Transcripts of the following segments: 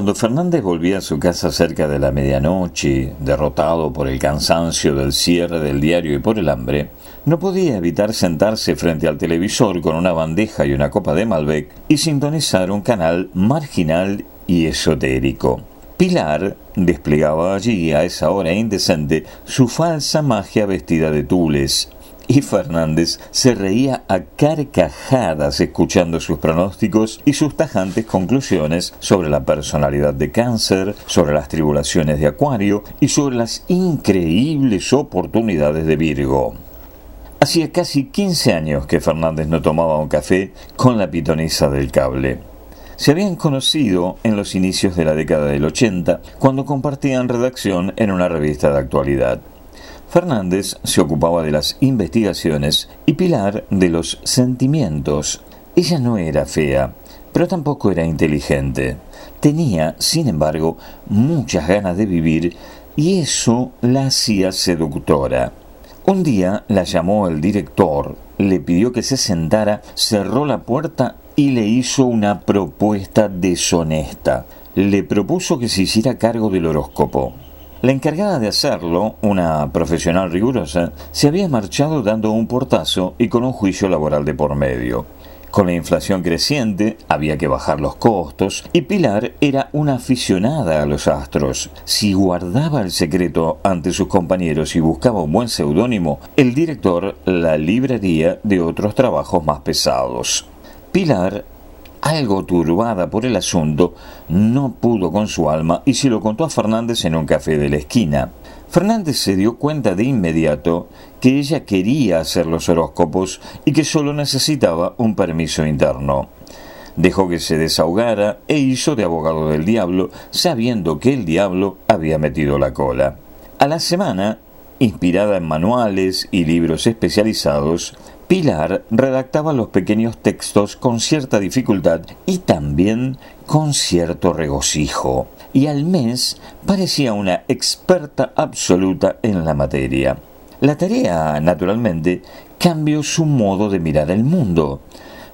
Cuando Fernández volvía a su casa cerca de la medianoche, derrotado por el cansancio del cierre del diario y por el hambre, no podía evitar sentarse frente al televisor con una bandeja y una copa de Malbec y sintonizar un canal marginal y esotérico. Pilar desplegaba allí a esa hora indecente su falsa magia vestida de tules, y Fernández se reía a carcajadas escuchando sus pronósticos y sus tajantes conclusiones sobre la personalidad de cáncer, sobre las tribulaciones de Acuario y sobre las increíbles oportunidades de Virgo. Hacía casi 15 años que Fernández no tomaba un café con la pitonisa del cable. Se habían conocido en los inicios de la década del 80, cuando compartían redacción en una revista de actualidad. Fernández se ocupaba de las investigaciones y Pilar de los sentimientos. Ella no era fea, pero tampoco era inteligente. Tenía, sin embargo, muchas ganas de vivir y eso la hacía seductora. Un día la llamó el director, le pidió que se sentara, cerró la puerta y le hizo una propuesta deshonesta. Le propuso que se hiciera cargo del horóscopo. La encargada de hacerlo, una profesional rigurosa, se había marchado dando un portazo y con un juicio laboral de por medio. Con la inflación creciente había que bajar los costos y Pilar era una aficionada a los astros. Si guardaba el secreto ante sus compañeros y buscaba un buen seudónimo, el director la libraría de otros trabajos más pesados. Pilar algo turbada por el asunto, no pudo con su alma y se lo contó a Fernández en un café de la esquina. Fernández se dio cuenta de inmediato que ella quería hacer los horóscopos y que solo necesitaba un permiso interno. Dejó que se desahogara e hizo de abogado del diablo, sabiendo que el diablo había metido la cola. A la semana, inspirada en manuales y libros especializados, Pilar redactaba los pequeños textos con cierta dificultad y también con cierto regocijo, y al mes parecía una experta absoluta en la materia. La tarea, naturalmente, cambió su modo de mirar el mundo.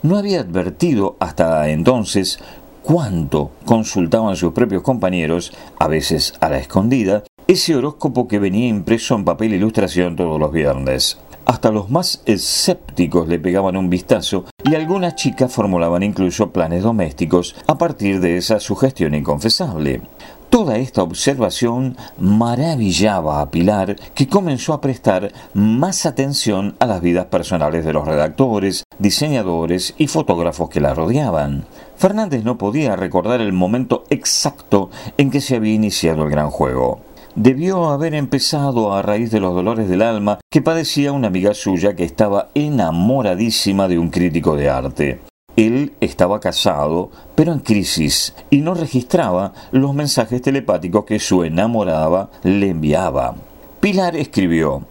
No había advertido hasta entonces cuánto consultaban sus propios compañeros, a veces a la escondida, ese horóscopo que venía impreso en papel ilustración todos los viernes. Hasta los más escépticos le pegaban un vistazo y algunas chicas formulaban incluso planes domésticos a partir de esa sugestión inconfesable. Toda esta observación maravillaba a Pilar, que comenzó a prestar más atención a las vidas personales de los redactores, diseñadores y fotógrafos que la rodeaban. Fernández no podía recordar el momento exacto en que se había iniciado el gran juego debió haber empezado a raíz de los dolores del alma que padecía una amiga suya que estaba enamoradísima de un crítico de arte. Él estaba casado, pero en crisis, y no registraba los mensajes telepáticos que su enamorada le enviaba. Pilar escribió,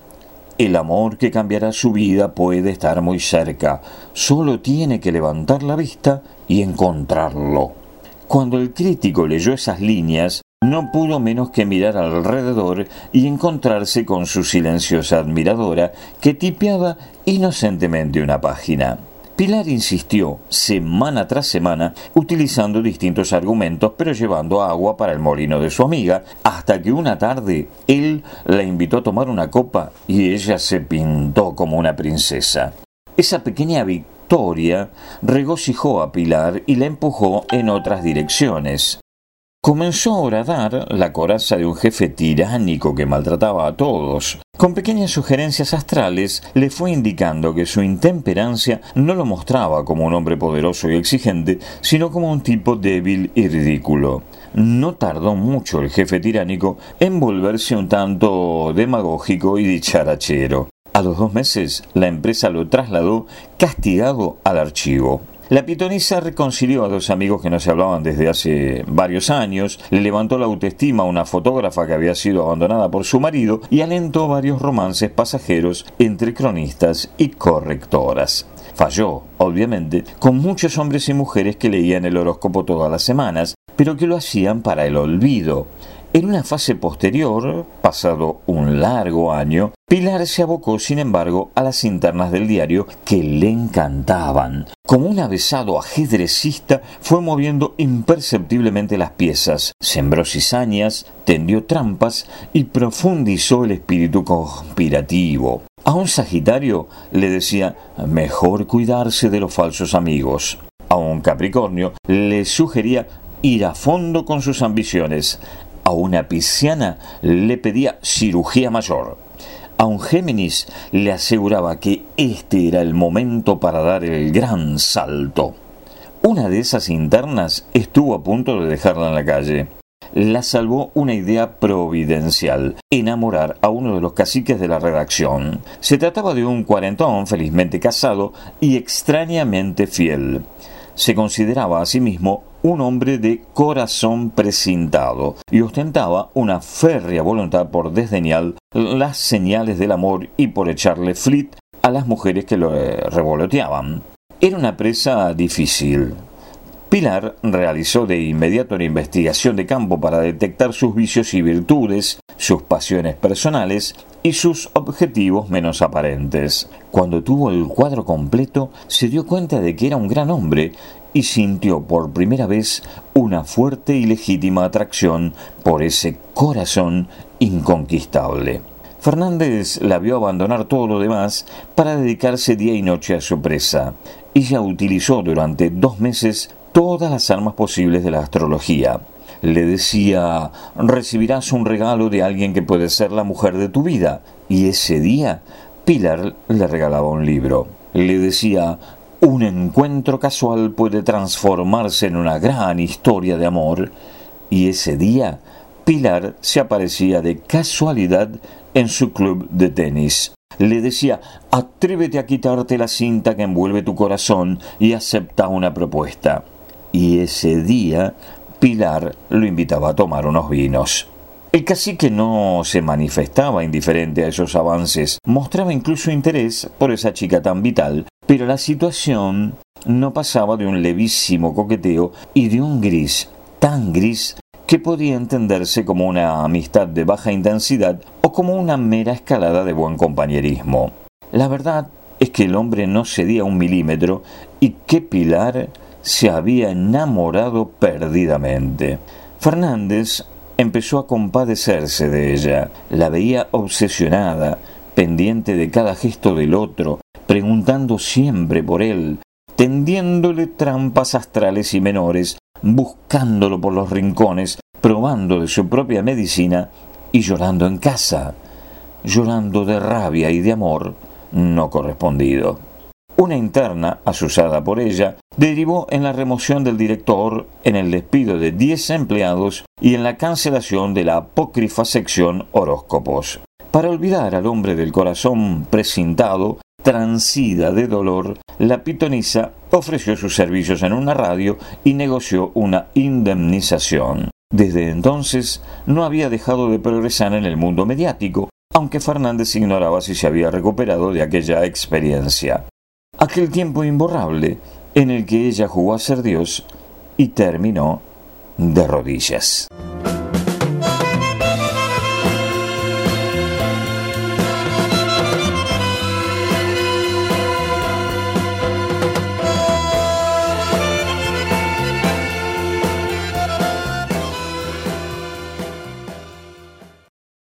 El amor que cambiará su vida puede estar muy cerca, solo tiene que levantar la vista y encontrarlo. Cuando el crítico leyó esas líneas, no pudo menos que mirar alrededor y encontrarse con su silenciosa admiradora que tipeaba inocentemente una página. Pilar insistió semana tras semana utilizando distintos argumentos pero llevando agua para el molino de su amiga hasta que una tarde él la invitó a tomar una copa y ella se pintó como una princesa. Esa pequeña victoria regocijó a Pilar y la empujó en otras direcciones. Comenzó a horadar la coraza de un jefe tiránico que maltrataba a todos. Con pequeñas sugerencias astrales le fue indicando que su intemperancia no lo mostraba como un hombre poderoso y exigente, sino como un tipo débil y ridículo. No tardó mucho el jefe tiránico en volverse un tanto demagógico y dicharachero. A los dos meses la empresa lo trasladó castigado al archivo. La pitonisa reconcilió a dos amigos que no se hablaban desde hace varios años, le levantó la autoestima a una fotógrafa que había sido abandonada por su marido y alentó varios romances pasajeros entre cronistas y correctoras. Falló, obviamente, con muchos hombres y mujeres que leían el horóscopo todas las semanas, pero que lo hacían para el olvido. En una fase posterior, pasado un largo año, Pilar se abocó, sin embargo, a las internas del diario que le encantaban. Como un avesado ajedrecista, fue moviendo imperceptiblemente las piezas, sembró cizañas, tendió trampas y profundizó el espíritu conspirativo. A un Sagitario le decía mejor cuidarse de los falsos amigos. A un Capricornio le sugería ir a fondo con sus ambiciones. A una Pisciana le pedía cirugía mayor. A Géminis le aseguraba que este era el momento para dar el gran salto. Una de esas internas estuvo a punto de dejarla en la calle. La salvó una idea providencial, enamorar a uno de los caciques de la redacción. Se trataba de un cuarentón felizmente casado y extrañamente fiel. Se consideraba a sí mismo un hombre de corazón precintado y ostentaba una férrea voluntad por desdeñar las señales del amor y por echarle flit a las mujeres que lo eh, revoloteaban. Era una presa difícil. Pilar realizó de inmediato una investigación de campo para detectar sus vicios y virtudes, sus pasiones personales y sus objetivos menos aparentes. Cuando tuvo el cuadro completo, se dio cuenta de que era un gran hombre y sintió por primera vez una fuerte y legítima atracción por ese corazón inconquistable. Fernández la vio abandonar todo lo demás para dedicarse día y noche a su presa. Ella utilizó durante dos meses todas las armas posibles de la astrología. Le decía, recibirás un regalo de alguien que puede ser la mujer de tu vida. Y ese día, Pilar le regalaba un libro. Le decía, un encuentro casual puede transformarse en una gran historia de amor y ese día Pilar se aparecía de casualidad en su club de tenis. Le decía, atrévete a quitarte la cinta que envuelve tu corazón y acepta una propuesta. Y ese día Pilar lo invitaba a tomar unos vinos. El cacique no se manifestaba indiferente a esos avances, mostraba incluso interés por esa chica tan vital, pero la situación no pasaba de un levísimo coqueteo y de un gris tan gris que podía entenderse como una amistad de baja intensidad o como una mera escalada de buen compañerismo. La verdad es que el hombre no cedía un milímetro y que Pilar se había enamorado perdidamente. Fernández empezó a compadecerse de ella. La veía obsesionada, pendiente de cada gesto del otro, preguntando siempre por él, tendiéndole trampas astrales y menores, buscándolo por los rincones, probando de su propia medicina y llorando en casa, llorando de rabia y de amor no correspondido. Una interna, asusada por ella, derivó en la remoción del director, en el despido de 10 empleados y en la cancelación de la apócrifa sección horóscopos. Para olvidar al hombre del corazón precintado, transida de dolor, la pitonisa ofreció sus servicios en una radio y negoció una indemnización. Desde entonces no había dejado de progresar en el mundo mediático, aunque Fernández ignoraba si se había recuperado de aquella experiencia aquel tiempo imborrable en el que ella jugó a ser Dios y terminó de rodillas.